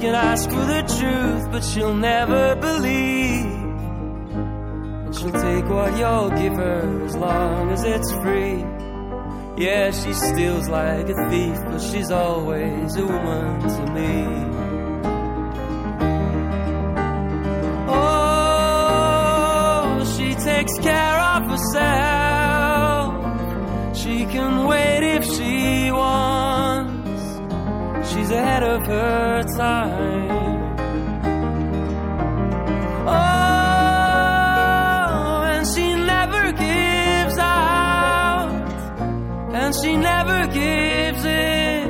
Can ask for the truth, but she'll never believe. And she'll take what you'll give her as long as it's free. Yeah, she steals like a thief, but she's always a woman to me. Oh, she takes care her time. Oh, and she never gives out. And she never gives in.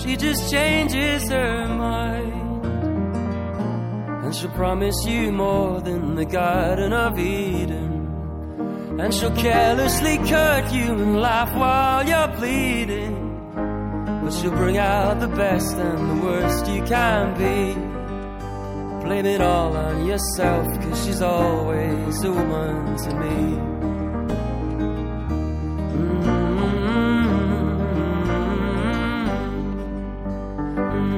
She just changes her mind. And she'll promise you more than the Garden of Eden. And she'll carelessly cut you and laugh while you're bleeding. But she'll bring out the best and the worst you can be. Blame it all on yourself, cause she's always a woman to me. Mm-hmm.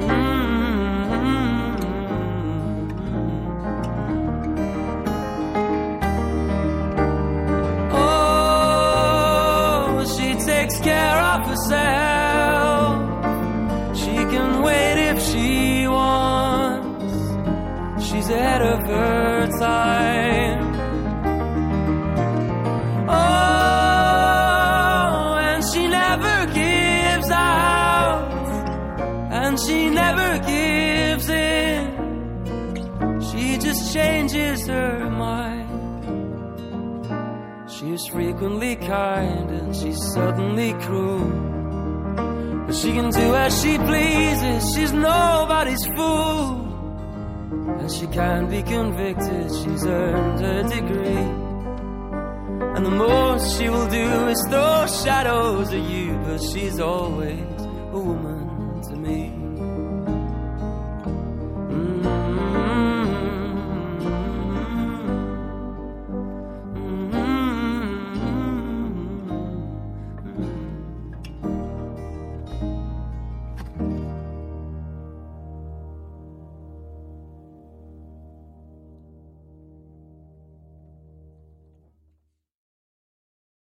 Mm-hmm. Mm-hmm. Oh, she takes care of herself. Ahead of her time. Oh, and she never gives out. And she never gives in. She just changes her mind. She's frequently kind and she's suddenly cruel. But she can do as she pleases, she's nobody's fool. And she can be convicted, she's earned her degree. And the most she will do is throw shadows at you, but she's always a woman